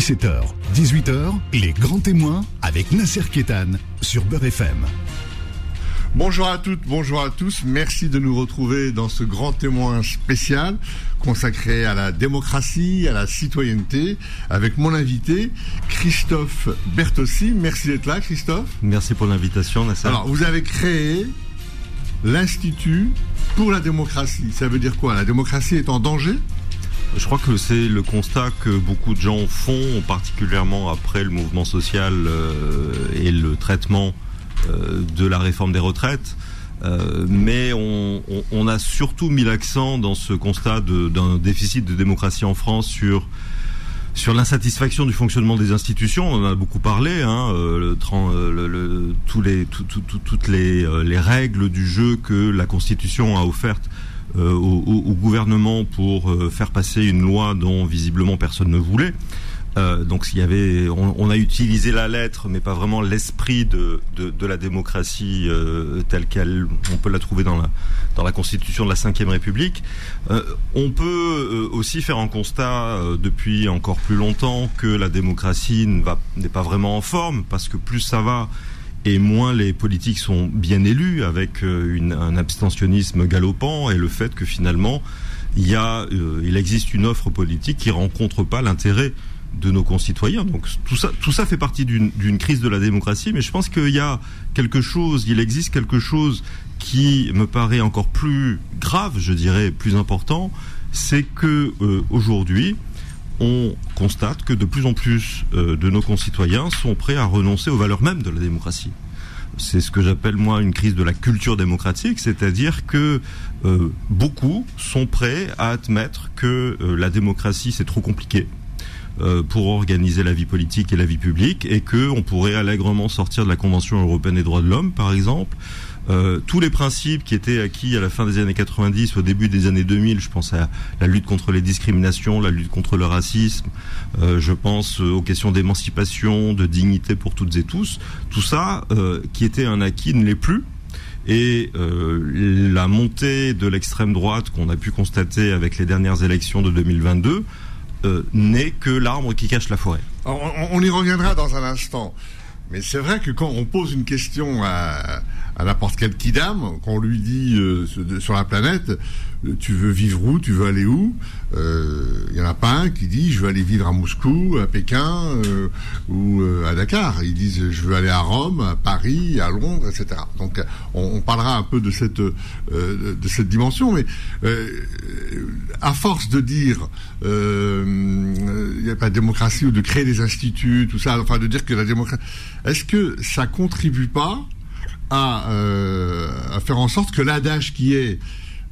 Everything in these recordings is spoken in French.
17h, 18h, les grands témoins avec Nasser Kétan sur Beurre FM. Bonjour à toutes, bonjour à tous. Merci de nous retrouver dans ce grand témoin spécial consacré à la démocratie, à la citoyenneté, avec mon invité Christophe Bertossi. Merci d'être là, Christophe. Merci pour l'invitation, Nasser. Alors, vous avez créé l'Institut pour la démocratie. Ça veut dire quoi? La démocratie est en danger? Je crois que c'est le constat que beaucoup de gens font, particulièrement après le mouvement social euh, et le traitement euh, de la réforme des retraites. Euh, mais on, a surtout mis l'accent dans ce constat d'un déficit de démocratie en France sur sur l'insatisfaction du fonctionnement des institutions, on en a beaucoup parlé, hein, tous les, tout, tout, toutes les, les, règles du jeu que la Constitution a offertes euh, au, gouvernement pour euh, faire passer une loi dont visiblement personne ne voulait. Euh, donc y avait, on, a utilisé la lettre, mais pas vraiment l'esprit de, de, la démocratie telle qu'elle, on peut la trouver dans la dans la Constitution de la Ve République. On peut aussi faire un constat depuis encore plus longtemps que la démocratie n'est pas vraiment en forme, parce que plus ça va, et moins les politiques sont bien élus avec euh, un abstentionnisme galopant et le fait que finalement il y euh, existe une offre politique qui rencontre pas l'intérêt de nos concitoyens. Donc tout ça, tout ça fait partie d'une crise de la démocratie, mais je pense qu'il y a quelque chose, il existe quelque chose qui me paraît encore plus grave, je dirais, plus important, c'est que euh, aujourd'hui, on constate que de plus en plus euh, de nos concitoyens sont prêts à renoncer aux valeurs mêmes de la démocratie. C'est ce que j'appelle moi une crise de la culture démocratique, c'est-à-dire que euh, beaucoup sont prêts à admettre que euh, la démocratie c'est trop compliqué pour organiser la vie politique et la vie publique et que on pourrait allègrement sortir de la Convention européenne des droits de l'homme par exemple euh, tous les principes qui étaient acquis à la fin des années 90, au début des années 2000, je pense à la lutte contre les discriminations, la lutte contre le racisme, euh, je pense aux questions d'émancipation, de dignité pour toutes et tous, tout ça euh, qui était un acquis ne l'est plus. Et la montée de l'extrême droite qu'on a pu constater avec les dernières élections de 2022 n'est que l'arbre qui cache la forêt. on, y reviendra dans un instant. Mais c'est vrai que quand on pose une question à, à n'importe quel kidam, quand on lui dit euh, sur la planète, euh, tu veux vivre où, tu veux aller où, il euh, y en a pas un qui dit je veux aller vivre à Moscou, à Pékin ou à Dakar. Ils disent je veux aller à Rome, à Paris, à Londres, etc. Donc on, parlera un peu de cette de cette dimension, mais à force de dire il n'y a pas de démocratie ou de créer des instituts, tout ça, enfin de dire que la démocratie, est-ce que ça contribue pas euh, à, faire en sorte que l'adage qui est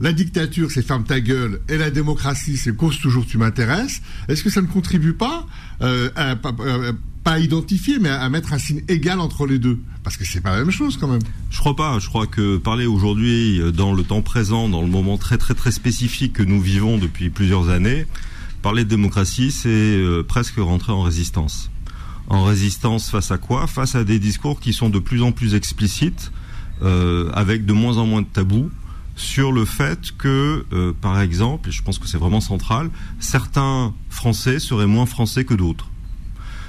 la dictature, c'est ferme ta gueule, et la démocratie, c'est cause toujours tu m'intéresses. Est-ce que ça ne contribue pas euh, à, euh, pas à identifier, mais à, mettre un signe égal entre les deux? Parce que c'est pas la même chose quand même. Je crois pas. Je crois que parler aujourd'hui, dans le temps présent, dans le moment très très très spécifique que nous vivons depuis plusieurs années, parler de démocratie, c'est presque rentrer en résistance en résistance face à quoi? Face à des discours qui sont de plus en plus explicites, euh, avec de moins en moins de tabous sur le fait que, euh, par exemple, et je pense que c'est vraiment central, certains Français seraient moins français que d'autres.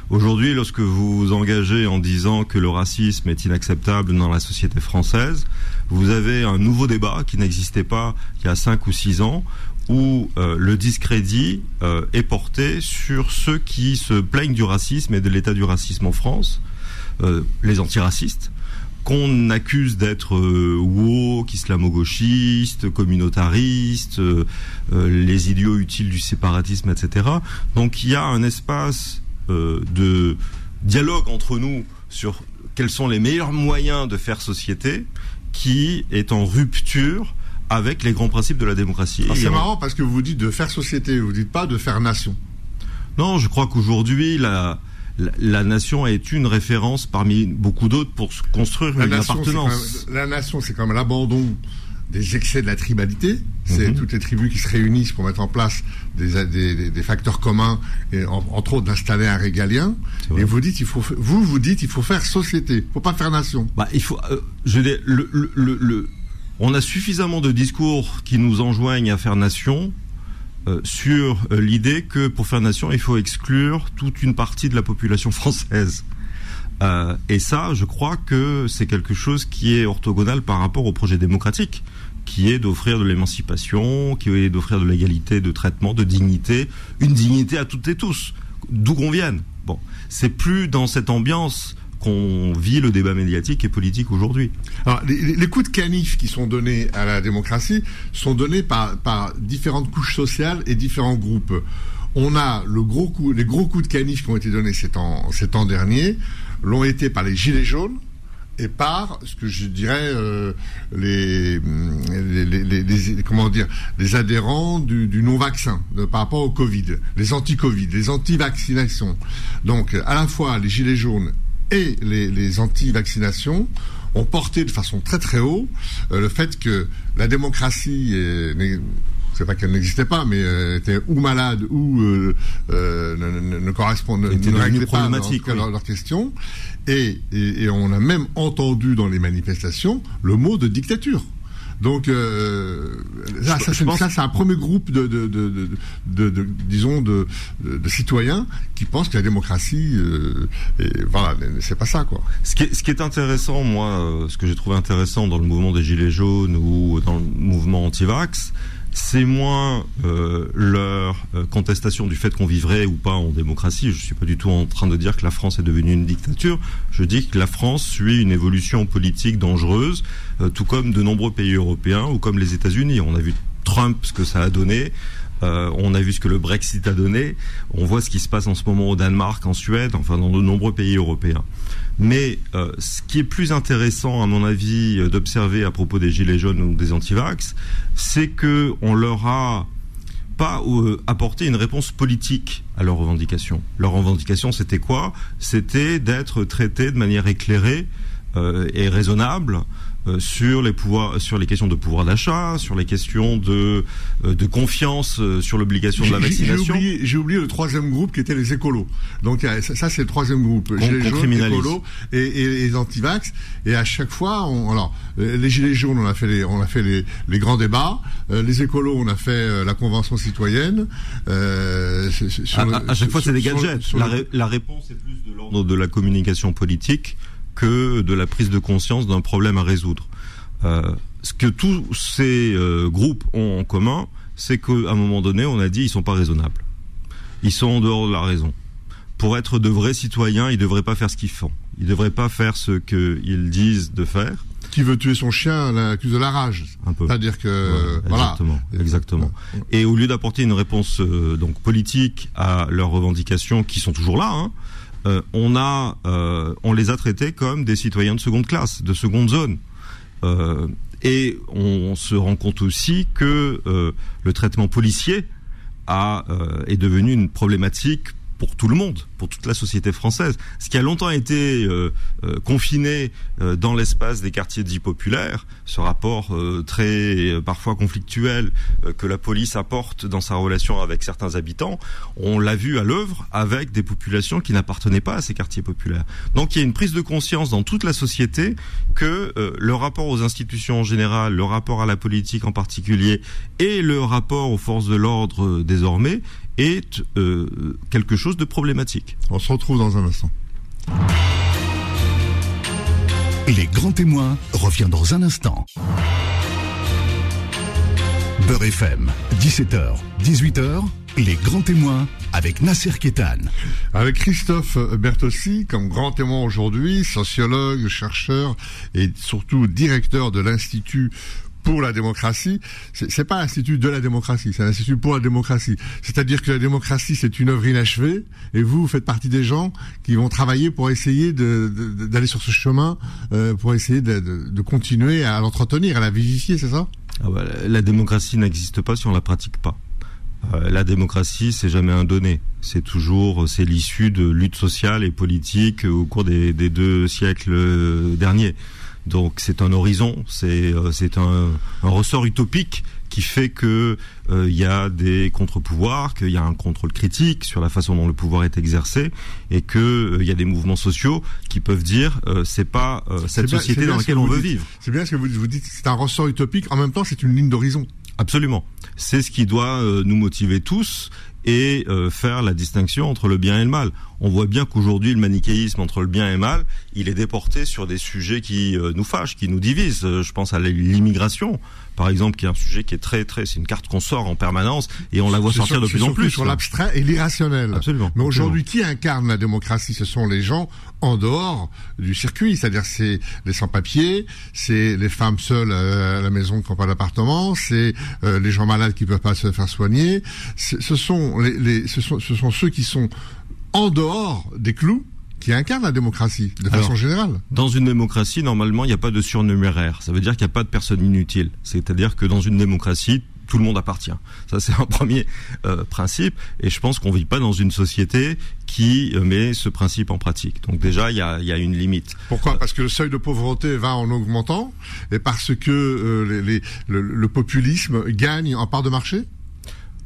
Aujourd'hui, lorsque vous vous engagez en disant que le racisme est inacceptable dans la société française, vous avez un nouveau débat qui n'existait pas il y a cinq ou six ans, où euh, le discrédit euh, est porté sur ceux qui se plaignent du racisme et de l'état du racisme en France, euh, les antiracistes, qu'on accuse d'être woke, islamo-gauchistes, communautaristes, les idiots utiles du séparatisme, etc. Donc il y a un espace de dialogue entre nous sur quels sont les meilleurs moyens de faire société qui est en rupture avec les grands principes de la démocratie. C'est marrant parce que vous dites de faire société, vous dites pas de faire nation. Non, je crois qu'aujourd'hui la, la, nation est une référence parmi beaucoup d'autres pour construire une appartenance. la nation, c'est quand même l'abandon des excès de la tribalité. C'est mhm. toutes les tribus qui se réunissent pour mettre en place des, des, des facteurs communs et entre autres d'installer un régalien. Et vous dites, il faut, vous vous dites, il faut faire société, faut pas faire nation. Bah, il faut, euh, je dis, le, le, le, on a suffisamment de discours qui nous enjoignent à faire nation. sur l'idée que pour faire nation, il faut exclure toute une partie de la population française. Euh, et ça, je crois que c'est quelque chose qui est orthogonal par rapport au projet démocratique, qui est d'offrir de l'émancipation, qui est d'offrir de l'égalité de traitement, de dignité, une dignité à toutes et tous, d'où qu'on vienne. Bon, c'est plus dans cette ambiance qu'on vit le débat médiatique et politique aujourd'hui. Alors, les, coups de canif qui sont donnés à la démocratie sont donnés par, différentes couches sociales et différents groupes. On a le gros coup, les gros coups de canif qui ont été donnés ces temps, ces temps derniers l'ont été par les gilets jaunes et par ce que je dirais euh, les, les, comment dire les adhérents du, du non-vaccin par rapport au Covid, les anti-Covid, les anti-vaccinations. Donc à la fois les gilets jaunes et les, les anti-vaccinations ont porté de façon très très haut euh, le fait que la démocratie est, c'est pas qu'elle n'existait pas, mais euh, était ou malade ou euh, euh ne, ne, correspondait, ne, réglait pas leur, leur, question. Et, et, et, on a même entendu dans les manifestations le mot de dictature. Donc euh, ça, ça c'est un premier groupe de, de, de, de disons de, citoyens qui pensent que la démocratie, euh, et, voilà, c'est pas ça quoi. Ce qui est, ce qui est intéressant, moi, euh, ce que j'ai trouvé intéressant dans le mouvement des gilets jaunes ou dans le mouvement anti-vax, c'est moins euh, leur euh, contestation du fait qu'on vivrait ou pas en démocratie. Je suis pas du tout en train de dire que la France est devenue une dictature. Je dis que la France suit une évolution politique dangereuse, euh, tout comme de nombreux pays européens ou comme les États-Unis. On a vu Trump ce que ça a donné. On a vu ce que le Brexit a donné. On voit ce qui se passe en ce moment au Danemark, en Suède, enfin dans de nombreux pays européens. Mais euh, ce qui est plus intéressant, à mon avis, euh, d'observer à propos des gilets jaunes ou des antivax, c'est que on leur a pas euh, apporté une réponse politique à leurs revendications. Leurs revendications, c'était quoi? C'était d'être traités de manière éclairée et raisonnable euh, sur les pouvoirs, sur les questions de pouvoir d'achat, sur les questions de euh, de confiance euh, sur l'obligation de la vaccination. J'ai oublié, oublié, le troisième groupe qui était les écolos. Donc ça, c'est le troisième groupe. Gilets jaunes, écolos et, et, les antivax. Et à chaque fois, on, alors les gilets jaunes, on a fait les on a fait les, les grands débats. les écolos, on a fait la convention citoyenne. Euh, à, chaque fois, c'est des gadgets. la, la réponse est plus de l'ordre de la communication politique que de la prise de conscience d'un problème à résoudre. Euh, ce que tous ces euh, groupes ont en commun, c'est qu'à un moment donné, on a dit ils sont pas raisonnables. Ils sont en dehors de la raison. Pour être de vrais citoyens, ils devraient pas faire ce qu'ils font. Ils devraient pas faire ce qu'ils disent de faire. Qui veut tuer son chien l'accuse de la rage. Un peu. C'est-à-dire que voilà. Exactement. Exactement. Et au lieu d'apporter une réponse euh, donc politique à leurs revendications qui sont toujours là, hein, euh, on a, euh, on les a traités comme des citoyens de seconde classe, de seconde zone. Euh, et on se rend compte aussi que le traitement policier a, est devenu une problématique pour tout le monde, pour toute la société française. Ce qui a longtemps été euh, euh, confiné euh, dans l'espace des quartiers dits populaires, ce rapport très parfois conflictuel que la police apporte dans sa relation avec certains habitants, on l'a vu à l'œuvre avec des populations qui n'appartenaient pas à ces quartiers populaires. Donc il y a une prise de conscience dans toute la société que le rapport aux institutions en général, le rapport à la politique en particulier et le rapport aux forces de l'ordre désormais est euh, quelque chose de problématique. On se retrouve dans un instant. Les grands témoins revient dans un instant. Beurre FM, 17h, 18h, les grands témoins avec Nasser Kétan. Avec Christophe Bertossi comme grand témoin aujourd'hui, sociologue, chercheur et surtout directeur de l'Institut pour la démocratie, c'est pas l'institut de la démocratie, c'est l'institut pour la démocratie. C'est-à-dire que la démocratie c'est une œuvre inachevée, et vous, vous faites partie des gens qui vont travailler pour essayer d'aller sur ce chemin, euh, pour essayer de, continuer à l'entretenir, à la vivifier, c'est ça? Ah bah, La démocratie n'existe pas si on la pratique pas. Euh, la démocratie, c'est jamais un donné. C'est toujours, c'est l'issue de luttes sociales et politiques au cours des, deux siècles euh, derniers. Donc c'est un horizon, c'est euh, c'est un, un, ressort utopique qui fait que euh, il y a des contre-pouvoirs, qu'il y a un contrôle critique sur la façon dont le pouvoir est exercé, et que euh, il y a des mouvements sociaux qui peuvent dire c'est pas cette société dans laquelle on veut vivre. C'est bien ce que vous, vous dites, c'est un ressort utopique. En même temps, c'est une ligne d'horizon. Absolument. C'est ce qui doit nous motiver tous et euh, faire la distinction entre le bien et le mal. On voit bien qu'aujourd'hui le manichéisme entre le bien et le mal, il est déporté sur des sujets qui euh, nous fâchent, qui nous divisent. Euh, je pense à l'immigration, par exemple, qui est un sujet qui est très très, c'est une carte qu'on sort en permanence et on la voit sortir de plus en plus. Sur l'abstrait et l'irrationnel. Absolument. Mais aujourd'hui, qui incarne la démocratie? Ce sont les gens en dehors du circuit, c'est-à-dire c'est les sans-papiers, c'est les femmes seules à la maison qui n'ont pas d'appartement, c'est les gens malades qui peuvent pas se faire soigner. Ce sont les, ce, sont, ce sont ceux qui sont en dehors des clous qui incarnent la démocratie, de façon générale. Dans une démocratie, normalement, il n'y a pas de surnuméraire. Ça veut dire qu'il n'y a pas de personne inutile. C'est-à-dire que dans une démocratie, tout le monde appartient. Ça, c'est un premier euh, principe. Et je pense qu'on vit pas dans une société qui euh, met ce principe en pratique. Donc déjà, il y a, y a, une limite. Pourquoi? Parce que le seuil de pauvreté va en augmentant et parce que euh, les, le populisme gagne en part de marché?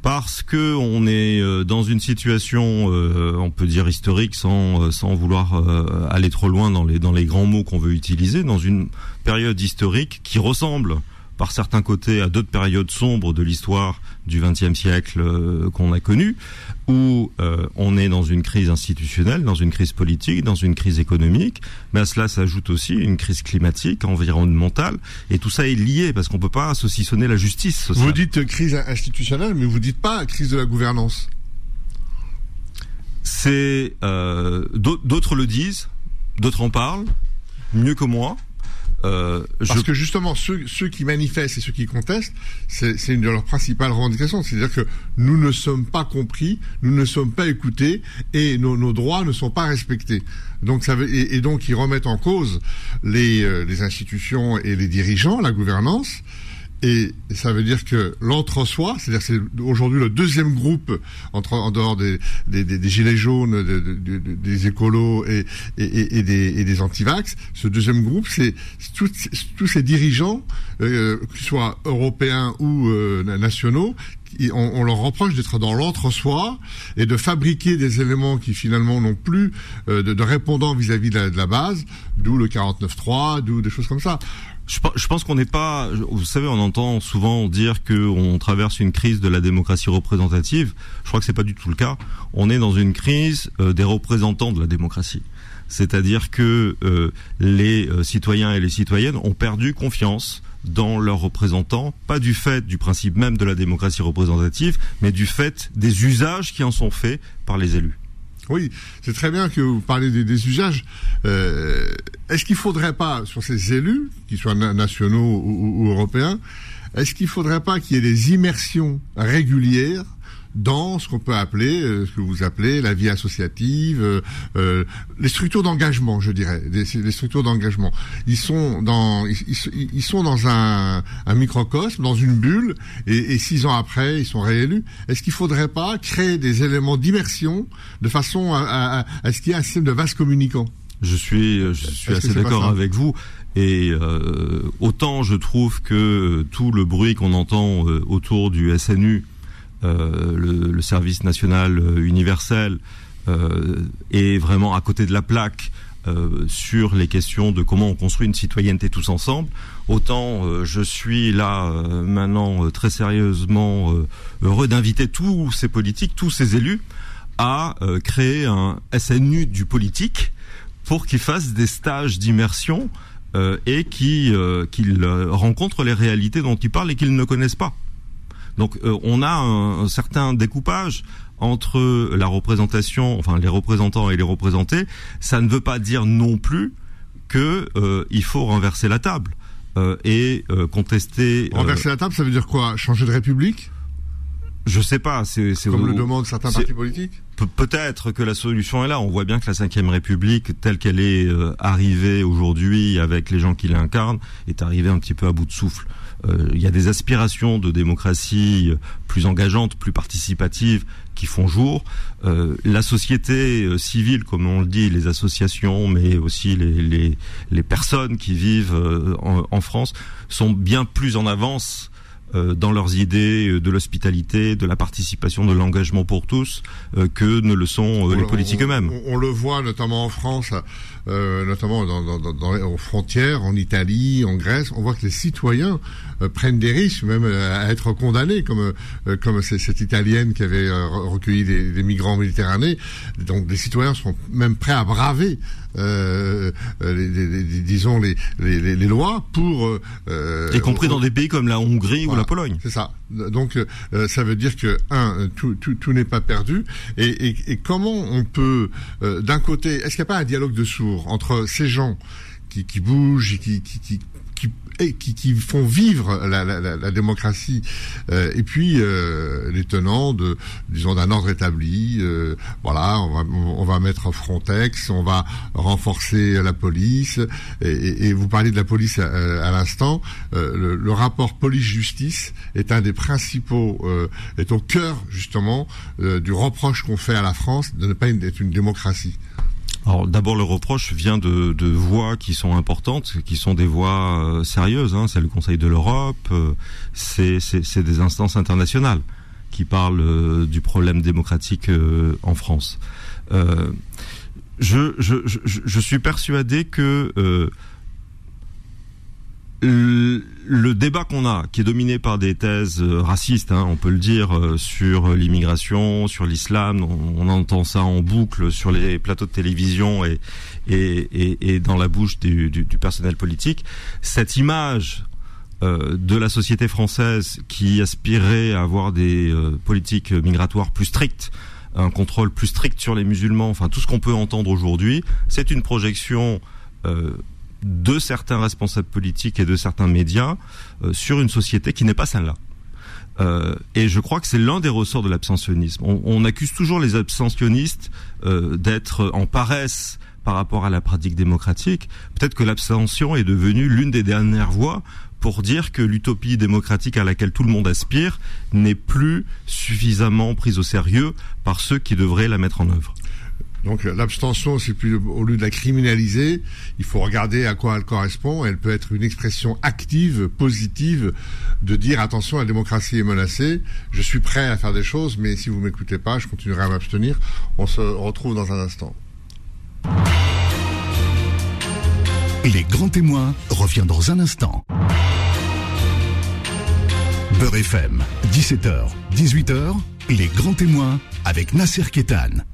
Parce que on est euh, dans une situation, euh, on peut dire historique, sans euh, sans vouloir aller trop loin dans les dans les grands mots qu'on veut utiliser, dans une période historique qui ressemble par certains côtés à d'autres périodes sombres de l'histoire du XXe siècle euh, qu'on a connu, où euh, on est dans une crise institutionnelle, dans une crise politique, dans une crise économique, mais à cela s'ajoute aussi une crise climatique, environnementale, et tout ça est lié parce qu'on peut pas saucissonner la justice sociale. Vous dites crise institutionnelle, mais vous dites pas crise de la gouvernance. C'est euh, d'autres le disent, d'autres en parlent mieux que moi. Euh, Parce que justement, ceux, ceux, qui manifestent et ceux qui contestent, c'est une de leurs principales revendications. C'est-à-dire que nous ne sommes pas compris, nous ne sommes pas écoutés et nos, nos droits ne sont pas respectés. Donc ça veut, et, donc ils remettent en cause les, euh, les institutions et les dirigeants, la gouvernance. Et ça veut dire que l'entre-soi, c'est-à-dire c'est aujourd'hui le deuxième groupe entre en dehors des, des, gilets jaunes, des écolos et, des, des antivax, ce deuxième groupe, c'est tous ces dirigeants, euh, qu'ils soient européens ou euh, nationaux, on, leur reproche d'être dans l'entre-soi et de fabriquer des éléments qui finalement n'ont plus euh, de, de répondants vis-à-vis de, de, la base, d'où le 49.3, d'où des choses comme ça. Je, pense qu'on n'est pas. Vous savez, on entend souvent dire qu'on traverse une crise de la démocratie représentative. Je crois que c'est pas du tout le cas. On est dans une crise euh, des représentants de la démocratie. C'est-à-dire que euh, les euh, citoyens et les citoyennes ont perdu confiance dans leurs représentants, pas du fait du principe même de la démocratie représentative, mais du fait des usages qui en sont faits par les élus. Oui, c'est très bien que vous parlez des, usages. Euh, est-ce qu'il faudrait pas, sur ces élus, qu'ils soient nationaux ou, ou européens, est-ce qu'il faudrait pas qu'il y ait des immersions régulières dans ce qu'on peut appeler, euh, ce que vous appelez la vie associative, euh, euh les structures d'engagement, je dirais, les, structures d'engagement. Ils sont dans, ils, ils, sont dans un, un, microcosme, dans une bulle, et, et, six ans après, ils sont réélus. Est-ce qu'il faudrait pas créer des éléments d'immersion de façon à, à, à ce qu'il y ait un système de vase communicant? Je suis, je suis assez d'accord avec vous. Et euh, autant je trouve que tout le bruit qu'on entend autour du SNU euh, le, service national euh, universel euh, est vraiment à côté de la plaque sur les questions de comment on construit une citoyenneté tous ensemble. Autant je suis là maintenant très sérieusement heureux d'inviter tous ces politiques, tous ces élus à créer un SNU du politique pour qu'ils fassent des stages d'immersion et qu'ils rencontrent les réalités dont ils parlent et qu'ils ne connaissent pas. Donc euh, on a un, certain découpage entre la représentation, enfin les représentants et les représentés. Ça ne veut pas dire non plus que euh, il faut renverser la table euh, et contester. Renverser la table, ça veut dire quoi? Changer de république? Je sais pas. C'est comme le demandent certains partis politiques? Peut-être que la solution est là. On voit bien que la Ve République, telle qu'elle est arrivée aujourd'hui avec les gens qui l'incarnent, est arrivée un petit peu à bout de souffle. Euh, il y a des aspirations de démocratie plus engageantes, plus participatives qui font jour. Euh, la société euh, civile, comme on le dit, les associations, mais aussi les, les, les personnes qui vivent en, en, France, sont bien plus en avance dans leurs idées de l'hospitalité, de la participation, de l'engagement pour tous, que ne le sont les politiques eux-mêmes. On, le voit notamment en France, notamment dans, dans, aux frontières, en Italie, en Grèce, on voit que les citoyens prennent des risques, même à être condamnés, comme comme cette italienne qui avait recueilli des, des migrants méditerranéens. Donc des citoyens sont même prêts à braver euh, les, disons les, les, lois pour euh, y compris dans des pays comme la Hongrie ou la Pologne. C'est ça. Donc euh, ça veut dire que un tout, tout, tout n'est pas perdu et, et, et, comment on peut euh, d'un côté est-ce qu'il n'y a pas un dialogue de sourds entre ces gens qui, bougent et qui, font vivre la, démocratie euh, et puis euh, les tenants d'un ordre établi euh, voilà on va mettre Frontex on va renforcer la police et, et, vous parlez de la police à, l'instant le, le, rapport police justice est un des principaux est au cœur justement du reproche qu'on fait à la France de ne pas être une démocratie alors d'abord le reproche vient de, de, voix qui sont importantes, qui sont des voix euh, sérieuses. Hein. C'est le Conseil de l'Europe, euh, c'est des instances internationales qui parlent euh, du problème démocratique en France. Je, suis persuadé que le débat qu'on a, qui est dominé par des thèses euh, racistes, hein, on peut le dire, euh, sur l'immigration, sur l'islam, on, entend ça en boucle sur les plateaux de télévision et, dans la bouche du, personnel politique. Cette image euh, de la société française qui aspirait à avoir des politiques migratoires plus strictes, un contrôle plus strict sur les musulmans, enfin tout ce qu'on peut entendre aujourd'hui, c'est une projection de certains responsables politiques et de certains médias euh, sur une société qui n'est pas celle-là. Euh, et je crois que c'est l'un des ressorts de l'abstentionnisme. On, accuse toujours les abstentionnistes euh, d'être en paresse par rapport à la pratique démocratique. Peut-être que l'abstention est devenue l'une des dernières voies pour dire que l'utopie démocratique à laquelle tout le monde aspire n'est plus suffisamment prise au sérieux par ceux qui devraient la mettre en œuvre. Donc l'abstention, c'est plus au lieu de la criminaliser, il faut regarder à quoi elle correspond. Elle peut être une expression active, positive, de dire attention, la démocratie est menacée. Je suis prêt à faire des choses, mais si vous m'écoutez pas, je continuerai à m'abstenir. On se retrouve dans un instant. Les grands témoins revient dans un instant. Beurre FM, 17h, 18h, les grands témoins avec Nasser Kétan.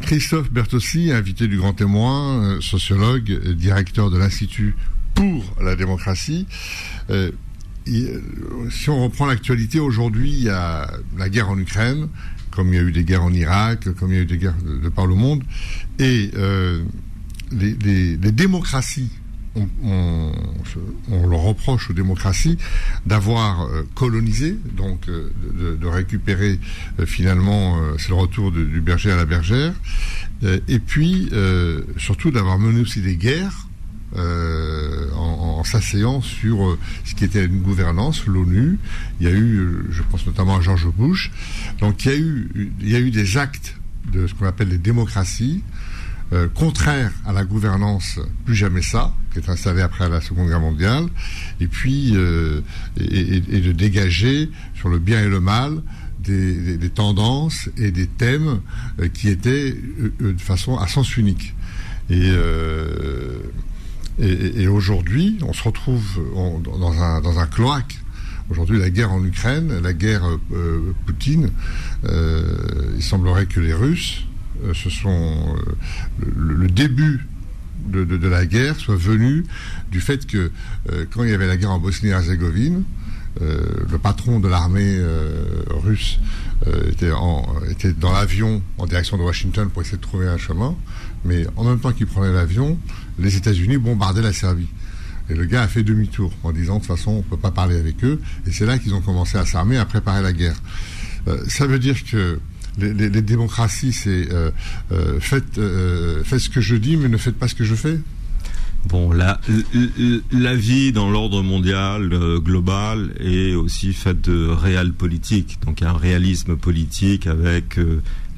Christophe Bertossi, invité du Grand Témoin, euh, sociologue, directeur de l'Institut pour la démocratie. Euh, euh, si on reprend l'actualité, aujourd'hui, il y a la guerre en Ukraine, comme il y a eu des guerres en Irak, comme il y a eu des guerres de, par le monde, et les, démocraties on, on, leur reproche aux démocraties d'avoir euh, colonisé, donc euh, de, récupérer euh, finalement, c'est le retour du berger à la bergère, et puis surtout d'avoir mené aussi des guerres en, s'asseyant sur ce qui était une gouvernance, l'ONU. Il y a eu, je pense notamment à George Bush. Donc il y a eu des actes de ce qu'on appelle les démocraties euh, contraire à la gouvernance plus jamais ça, qui est installée après la Seconde Guerre mondiale, et puis euh, et, de dégager sur le bien et le mal des, tendances et des thèmes euh, qui étaient de façon à sens unique. Et, et, aujourd'hui, on se retrouve dans, un, dans un cloaque Aujourd'hui, la guerre en Ukraine, la guerre Poutine, il semblerait que les Russes ce sont euh, le, début de, la guerre soit venu du fait que euh, quand il y avait la guerre en Bosnie-Herzégovine, le patron de l'armée russe était, était dans l'avion en direction de Washington pour essayer de trouver un chemin, mais en même temps qu'il prenait l'avion, les États-Unis bombardaient la Serbie. Et le gars a fait demi-tour en disant de toute façon on ne peut pas parler avec eux, et c'est là qu'ils ont commencé à s'armer, à préparer la guerre. ça veut dire que les, démocraties, c'est euh, euh, euh, faites, ce que je dis, mais ne faites pas ce que je fais Bon, la, la vie dans l'ordre mondial global est aussi faite de réel politique. Donc, un réalisme politique avec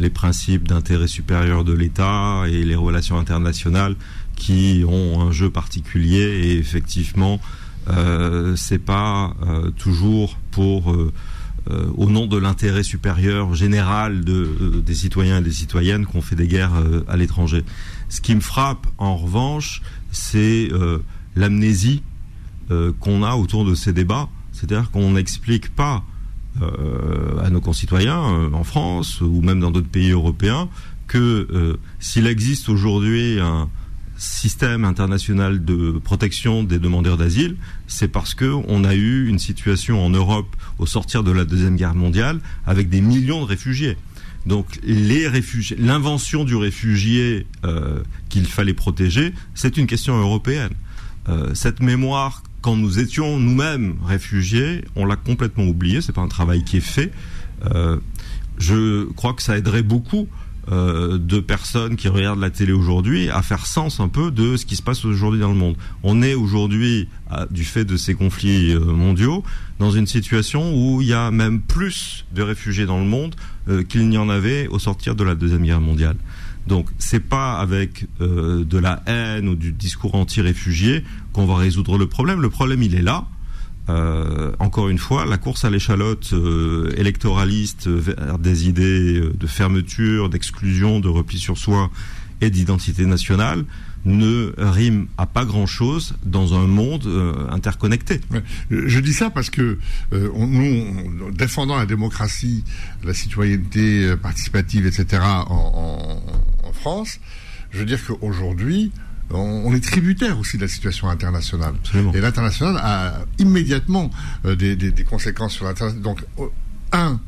les principes d'intérêt supérieur de l'État et les relations internationales qui ont un jeu particulier et effectivement Euh, c'est pas toujours pour euh, au nom de l'intérêt supérieur général de, des citoyens et des citoyennes qu'on fait des guerres à l'étranger. Ce qui me frappe, en revanche, c'est l'amnésie qu'on a autour de ces débats. C'est-à-dire qu'on n'explique pas à nos concitoyens en France ou même dans d'autres pays européens que s'il existe aujourd'hui un, système international de protection des demandeurs d'asile, c'est parce que on a eu une situation en Europe au sortir de la deuxième guerre mondiale avec des millions de réfugiés. Donc les réfugiés, l'invention du réfugié euh, qu'il fallait protéger, c'est une question européenne. Euh, cette mémoire, quand nous étions nous-mêmes réfugiés, on l'a complètement oublié. C'est pas un travail qui est fait. Euh, je crois que ça aiderait beaucoup euh, de personnes qui regardent la télé aujourd'hui à faire sens un peu de ce qui se passe aujourd'hui dans le monde. On est aujourd'hui, du fait de ces conflits euh, mondiaux, dans une situation où il y a même plus de réfugiés dans le monde euh, qu'il n'y en avait au sortir de la deuxième guerre mondiale. Donc c'est pas avec de la haine ou du discours anti-réfugiés qu'on va résoudre le problème. Le problème il est là. Euh, encore une fois, la course à l'échalote euh, électoraliste vers des idées euh, de fermeture, d'exclusion, de repli sur soi et d'identité nationale ne rime à pas grand-chose dans un monde interconnecté. Je dis ça parce que nous, défendant la démocratie, la citoyenneté participative, etc., en, en France, je veux dire qu'aujourd'hui, on, est tributaire aussi de la situation internationale. Et l'international a immédiatement euh, des, conséquences sur l'international. Donc, un,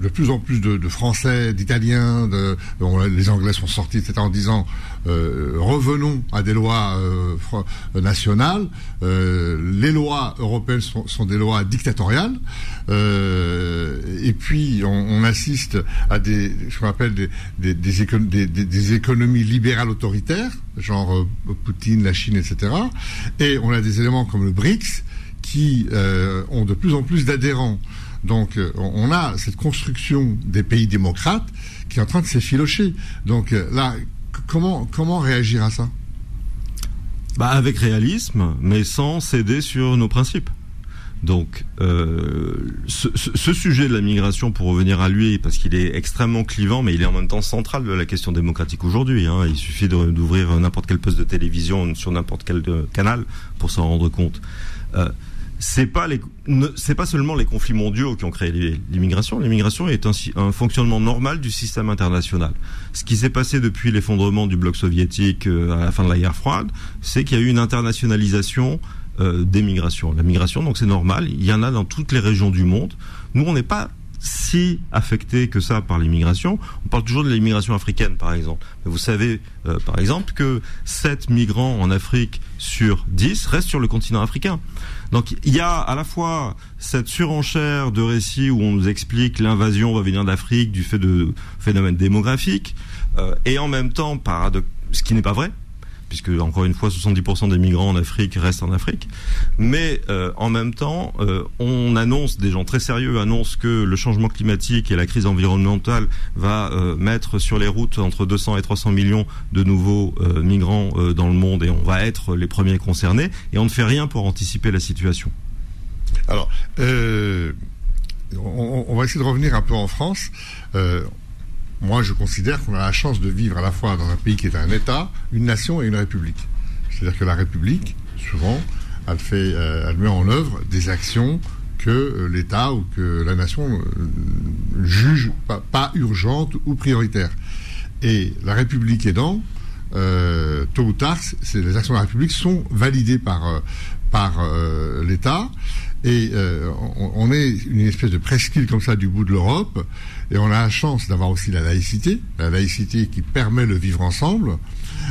de plus en plus de, Français, d'Italiens, de, les Anglais sont sortis, etc., en disant euh, revenons à des lois euh, nationales. les lois européennes sont, des lois dictatoriales. et puis on, assiste à des, je m'appelle des, des, des, économies libérales autoritaires, genre Poutine, la Chine, etc. Et on a des éléments comme le BRICS qui ont de plus en plus d'adhérents. Donc euh, on a cette construction des pays démocrates qui est en train de s'effilocher. Donc euh, là, comment, comment réagir à ça? Bah Avec réalisme, mais sans céder sur nos principes. Donc, euh, ce, sujet de la migration, pour revenir à lui, parce qu'il est extrêmement clivant, mais il est en même temps central de la question démocratique aujourd'hui. Hein. Il suffit d'ouvrir n'importe quel poste de télévision sur n'importe quel canal pour s'en rendre compte. C'est pas les c'est pas seulement les conflits mondiaux qui ont créé l'immigration. L'immigration est un, un, fonctionnement normal du système international. Ce qui s'est passé depuis l'effondrement du bloc soviétique euh, à la fin de la guerre froide, c'est qu'il y a eu une internationalisation euh, des migrations. La migration, donc c'est normal. Il y en a dans toutes les régions du monde. Nous, on n'est pas si affecté que ça par l'immigration. On parle toujours de l'immigration africaine, par exemple. Mais vous savez, euh, par exemple, que 7 migrants en Afrique sur 10 restent sur le continent africain. Donc il y a à la fois cette surenchère de récits où on nous explique l'invasion va venir d'Afrique du fait de phénomènes démographiques, euh, et en même temps, ce qui n'est pas vrai, puisque encore une fois 70% des migrants en Afrique restent en Afrique. Mais euh, en même temps, euh, on annonce, des gens très sérieux annoncent que le changement climatique et la crise environnementale va mettre sur les routes entre 200 et 300 millions de nouveaux migrants dans le monde et on va être les premiers concernés et on ne fait rien pour anticiper la situation. Alors, euh, on, va essayer de revenir un peu en France. Euh, moi, je considère qu'on a la chance de vivre à la fois dans un pays qui est un État, une nation et une république. C'est-à-dire que la République, souvent, elle, fait, euh, elle met en œuvre des actions que l'État ou que la nation juge pas, urgentes ou prioritaires. Et la République aidant, euh, tôt ou tard, les actions de la République sont validées par, par euh, l'État. Et euh, on, est une espèce de presqu'île comme ça du bout de l'Europe, et on a la chance d'avoir aussi la laïcité, la laïcité qui permet le vivre ensemble.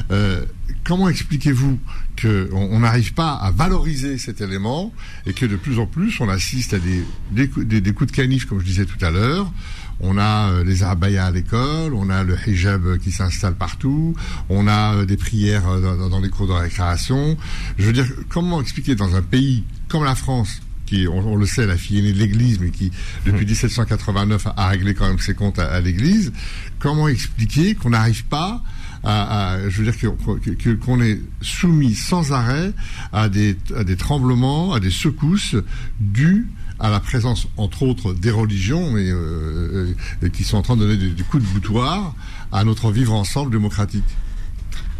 Euh, comment expliquez-vous qu'on n'arrive pas à valoriser cet élément et que de plus en plus on assiste à des, coups de canif, comme je disais tout à l'heure, on a les abayas à l'école, on a le hijab qui s'installe partout, on a des prières dans, les cours de récréation. Je veux dire, comment expliquer dans un pays comme la France, qui, on, le sait, la fille aînée de l'Église, mais qui, depuis 1789, a réglé quand même ses comptes à, l'Église, comment expliquer qu'on n'arrive pas à, je veux dire qu'on est soumis sans arrêt à des, à des tremblements, à des secousses dues à la présence, entre autres, des religions et, euh, qui sont en train de donner des, coups de boutoir à notre vivre ensemble démocratique?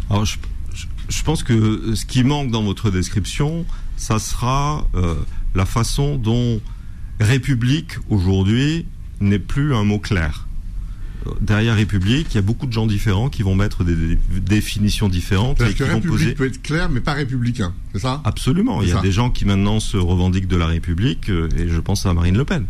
Alors, je, je, pense que ce qui manque dans votre description, ça sera euh, la façon dont République aujourd'hui n'est plus un mot clair derrière République, il y a beaucoup de gens différents qui vont mettre des, définitions différentes. et qui République vont poser... peut être clair, mais pas républicain, c'est ça? Absolument. Il y a des gens qui maintenant se revendiquent de la République, euh, et je pense à Marine Le Pen.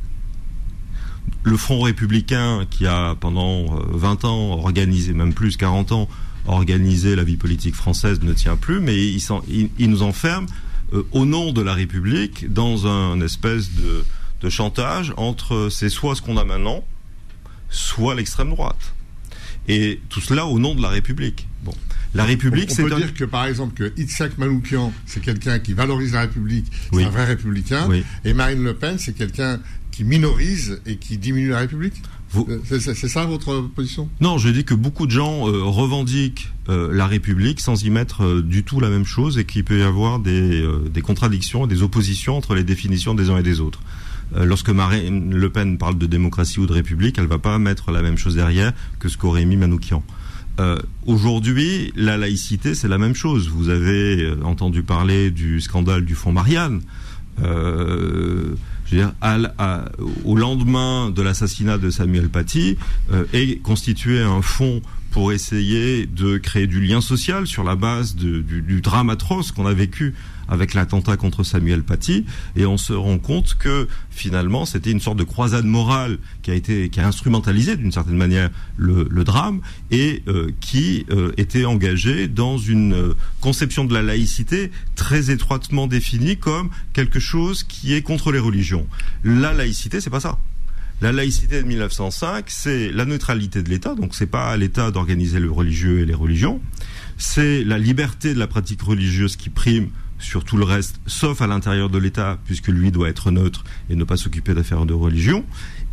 Le Front républicain, qui a pendant 20 euh, ans organisé, même plus, 40 ans, organisé la vie politique française, ne tient plus, mais il, nous enferme euh, au nom de la République dans un espèce de, de chantage entre c'est soit ce qu'on a maintenant, soit l'extrême droite. Et tout cela au nom de la République. Bon. La République, c'est. On peut dire que, par exemple, que Itzhak Manoukian, c'est quelqu'un qui valorise la République, c'est un vrai républicain. Et Marine Le Pen, c'est quelqu'un qui minorise et qui diminue la République euh, C'est ça votre position? Non, je dis que beaucoup de gens euh, revendiquent euh, la République sans y mettre du tout la même chose et qu'il peut y avoir des, des contradictions, des oppositions entre les définitions des uns et des autres. Lorsque Marine Le Pen parle de démocratie ou de république, elle va pas mettre la même chose derrière que ce qu'aurait mis Manoukian. Euh, Aujourd'hui, la laïcité, c'est la même chose. Vous avez entendu parler du scandale du fonds Marianne. Euh, dire, au lendemain de l'assassinat de Samuel Paty, euh, est constitué un fonds pour essayer de créer du lien social sur la base du, drame atroce qu'on a vécu avec l'attentat contre Samuel Paty, et on se rend compte que finalement c'était une sorte de croisade morale qui a été qui a instrumentalisé d'une certaine manière le, drame et euh, qui euh, était engagé dans une euh, conception de la laïcité très étroitement définie comme quelque chose qui est contre les religions. La laïcité, c'est pas ça. La laïcité de 1905, c'est la neutralité de l'État, donc c'est pas à l'État d'organiser le religieux et les religions. C'est la liberté de la pratique religieuse qui prime sur tout le reste, sauf à l'intérieur de l'État, puisque lui doit être neutre et ne pas s'occuper d'affaires de religion.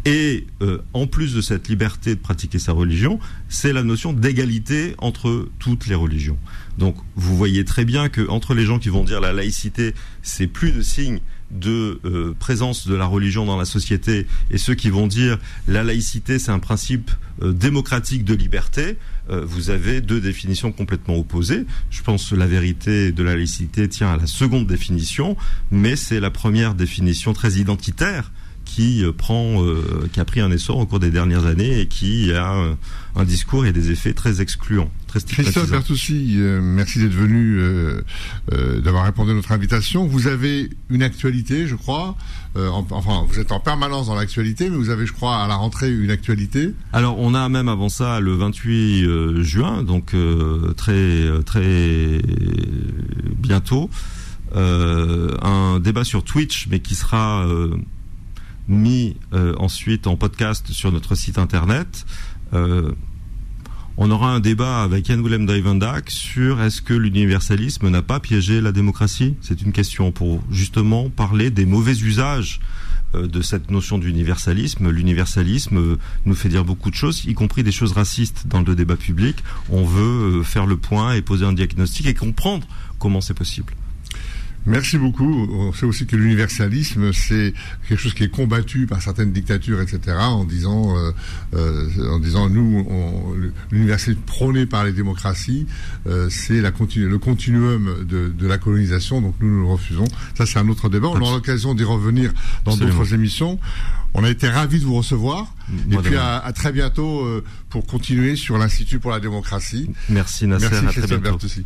Et euh, en plus de cette liberté de pratiquer sa religion, c'est la notion d'égalité entre toutes les religions. Donc vous voyez très bien que entre les gens qui vont dire la laïcité, c'est plus de signe de euh, présence de la religion dans la société et ceux qui vont dire la laïcité c'est un principe euh, démocratique de liberté, euh, vous avez deux définitions complètement opposées. Je pense que la vérité de la laïcité tient à la seconde définition, mais c'est la première définition très identitaire qui prend, qui a pris un essor au cours des dernières années et qui a un discours et des effets très excluants. Christophe Bertoussi, euh, merci d'être venu, euh, euh, d'avoir répondu à notre invitation. Vous avez une actualité, je crois. enfin, vous êtes en permanence dans l'actualité, mais vous avez, je crois, à la rentrée une actualité. Alors, on a même avant ça le 28 juin, donc très très bientôt, un débat sur Twitch, mais qui sera mis ensuite en podcast sur notre site internet on aura un débat avec Jan Willem Dijvendak sur est-ce que l'universalisme n'a pas piégé la démocratie? C'est une question pour justement parler des mauvais usages euh, de cette notion d'universalisme. L'universalisme euh, nous fait dire beaucoup de choses, y compris des choses racistes dans le débat public. On veut euh, faire le point et poser un diagnostic et comprendre comment c'est possible. Merci beaucoup. On sait aussi que l'universalisme, c'est quelque chose qui est combattu par certaines dictatures, etc., en disant, euh, euh, en disant, nous, l'universalisme prôné par les démocraties, euh, c'est la continu le continuum de, de, la colonisation, donc nous, nous le refusons. Ça, c'est un autre débat. On aura l'occasion d'y revenir dans d'autres émissions. On a été ravis de vous recevoir. et puis à, à, très bientôt euh, pour continuer sur l'Institut pour la démocratie. Merci Nasser. Merci à Bertoussi.